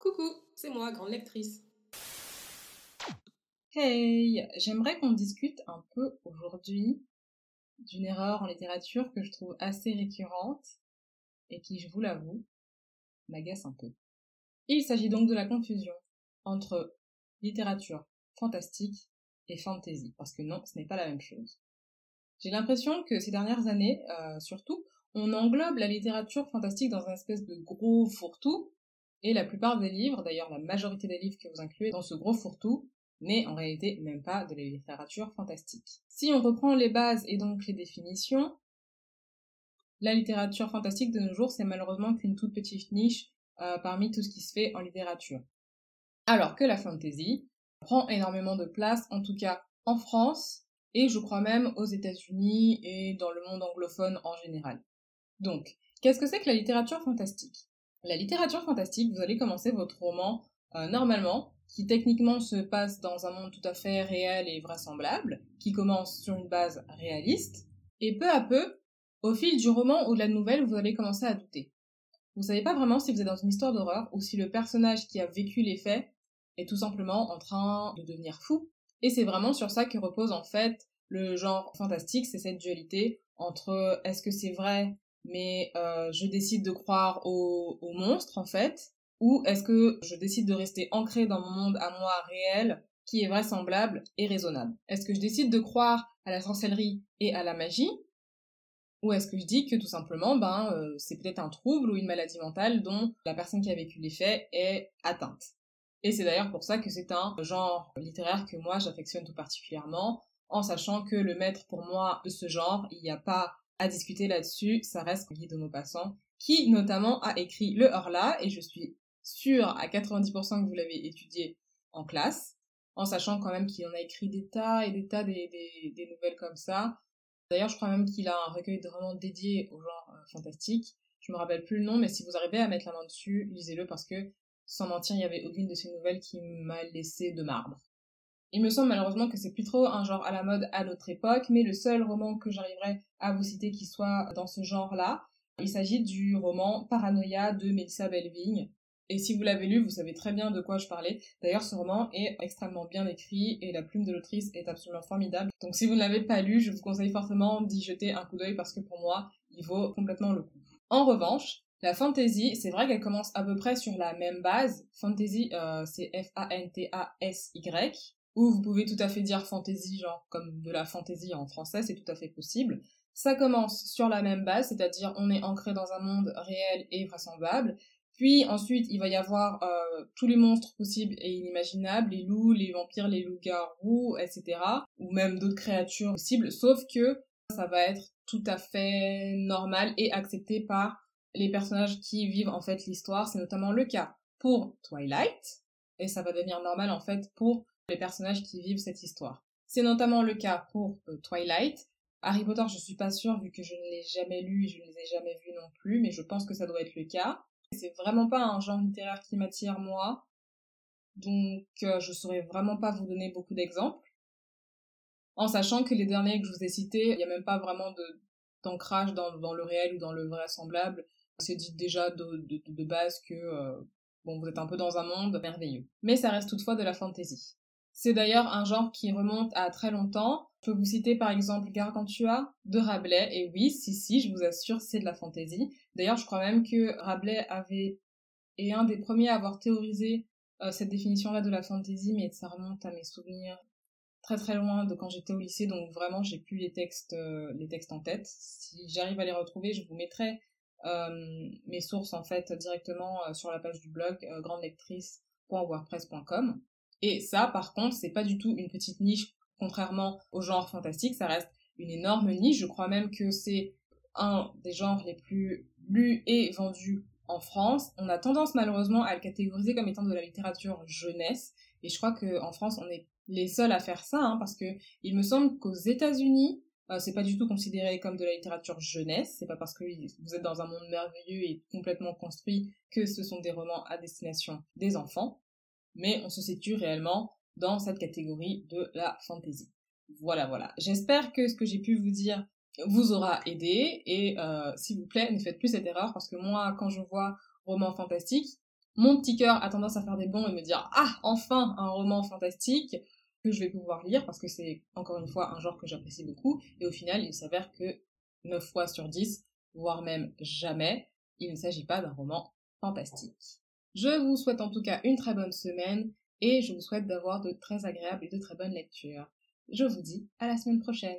Coucou, c'est moi, grande lectrice. Hey, j'aimerais qu'on discute un peu aujourd'hui d'une erreur en littérature que je trouve assez récurrente et qui, je vous l'avoue, m'agace un peu. Il s'agit donc de la confusion entre littérature fantastique et fantasy, parce que non, ce n'est pas la même chose. J'ai l'impression que ces dernières années, euh, surtout, on englobe la littérature fantastique dans un espèce de gros fourre-tout, et la plupart des livres, d'ailleurs la majorité des livres que vous incluez dans ce gros fourre-tout, n'est en réalité même pas de la littérature fantastique. Si on reprend les bases et donc les définitions, la littérature fantastique de nos jours, c'est malheureusement qu'une toute petite niche euh, parmi tout ce qui se fait en littérature. Alors que la fantasy prend énormément de place, en tout cas en France, et je crois même aux États-Unis et dans le monde anglophone en général. Donc, qu'est-ce que c'est que la littérature fantastique? La littérature fantastique, vous allez commencer votre roman euh, normalement, qui techniquement se passe dans un monde tout à fait réel et vraisemblable, qui commence sur une base réaliste, et peu à peu, au fil du roman ou de la nouvelle, vous allez commencer à douter. Vous savez pas vraiment si vous êtes dans une histoire d'horreur ou si le personnage qui a vécu les faits est tout simplement en train de devenir fou. Et c'est vraiment sur ça que repose en fait le genre fantastique, c'est cette dualité entre est-ce que c'est vrai mais euh, je décide de croire au, monstre en fait, ou est-ce que je décide de rester ancré dans mon monde à moi réel qui est vraisemblable et raisonnable? Est-ce que je décide de croire à la sorcellerie et à la magie? Ou est-ce que je dis que tout simplement, ben, euh, c'est peut-être un trouble ou une maladie mentale dont la personne qui a vécu les faits est atteinte? Et c'est d'ailleurs pour ça que c'est un genre littéraire que moi j'affectionne tout particulièrement, en sachant que le maître pour moi de ce genre, il n'y a pas à discuter là-dessus, ça reste Guy de Maupassant, qui notamment a écrit Le Horla, et je suis sûre à 90% que vous l'avez étudié en classe, en sachant quand même qu'il en a écrit des tas et des tas des, nouvelles comme ça. D'ailleurs, je crois même qu'il a un recueil de romans dédié au genre euh, fantastique. Je me rappelle plus le nom, mais si vous arrivez à mettre la main dessus, lisez-le parce que, sans mentir, il y avait aucune de ces nouvelles qui m'a laissé de marbre. Il me semble malheureusement que c'est plus trop un genre à la mode à notre époque, mais le seul roman que j'arriverai à vous citer qui soit dans ce genre-là, il s'agit du roman Paranoia de Melissa Belvigne. Et si vous l'avez lu, vous savez très bien de quoi je parlais. D'ailleurs, ce roman est extrêmement bien écrit et la plume de l'autrice est absolument formidable. Donc si vous ne l'avez pas lu, je vous conseille fortement d'y jeter un coup d'œil parce que pour moi, il vaut complètement le coup. En revanche, la fantasy, c'est vrai qu'elle commence à peu près sur la même base. Fantasy, euh, c'est F-A-N-T-A-S-Y ou vous pouvez tout à fait dire fantasy, genre comme de la fantaisie en français, c'est tout à fait possible. Ça commence sur la même base, c'est-à-dire on est ancré dans un monde réel et vraisemblable. Puis ensuite, il va y avoir euh, tous les monstres possibles et inimaginables, les loups, les vampires, les loups-garous, etc. Ou même d'autres créatures possibles, sauf que ça va être tout à fait normal et accepté par les personnages qui vivent en fait l'histoire. C'est notamment le cas pour Twilight, et ça va devenir normal en fait pour les personnages qui vivent cette histoire. C'est notamment le cas pour euh, Twilight. Harry Potter, je suis pas sûre vu que je ne l'ai jamais lu et je ne les ai jamais vus non plus, mais je pense que ça doit être le cas. C'est vraiment pas un genre littéraire qui m'attire moi, donc euh, je saurais vraiment pas vous donner beaucoup d'exemples. En sachant que les derniers que je vous ai cités, il n'y a même pas vraiment d'ancrage dans, le réel ou dans le vraisemblable. C'est dit déjà de base que euh, bon, vous êtes un peu dans un monde merveilleux. Mais ça reste toutefois de la fantaisie. C'est d'ailleurs un genre qui remonte à très longtemps. Je peux vous citer par exemple Gargantua de Rabelais, et oui, si, si, je vous assure, c'est de la fantaisie. D'ailleurs, je crois même que Rabelais avait est un des premiers à avoir théorisé euh, cette définition-là de la fantaisie, mais ça remonte à mes souvenirs très très loin de quand j'étais au lycée, donc vraiment j'ai plus les textes, euh, les textes en tête. Si j'arrive à les retrouver, je vous mettrai euh, mes sources en fait directement sur la page du blog grandelectrice.wordpress.com. Et ça, par contre, c'est pas du tout une petite niche, contrairement au genre fantastique, ça reste une énorme niche. Je crois même que c'est un des genres les plus lus et vendus en France. On a tendance malheureusement à le catégoriser comme étant de la littérature jeunesse. Et je crois qu'en France, on est les seuls à faire ça, hein, parce que il me semble qu'aux États-Unis, euh, c'est pas du tout considéré comme de la littérature jeunesse. C'est pas parce que vous êtes dans un monde merveilleux et complètement construit que ce sont des romans à destination des enfants mais on se situe réellement dans cette catégorie de la fantasy. Voilà, voilà. J'espère que ce que j'ai pu vous dire vous aura aidé et euh, s'il vous plaît, ne faites plus cette erreur parce que moi, quand je vois roman fantastique, mon petit cœur a tendance à faire des bons et me dire ah enfin un roman fantastique que je vais pouvoir lire parce que c'est encore une fois un genre que j'apprécie beaucoup et au final il s'avère que 9 fois sur 10 voire même jamais il ne s'agit pas d'un roman fantastique. Je vous souhaite en tout cas une très bonne semaine et je vous souhaite d'avoir de très agréables et de très bonnes lectures. Je vous dis à la semaine prochaine.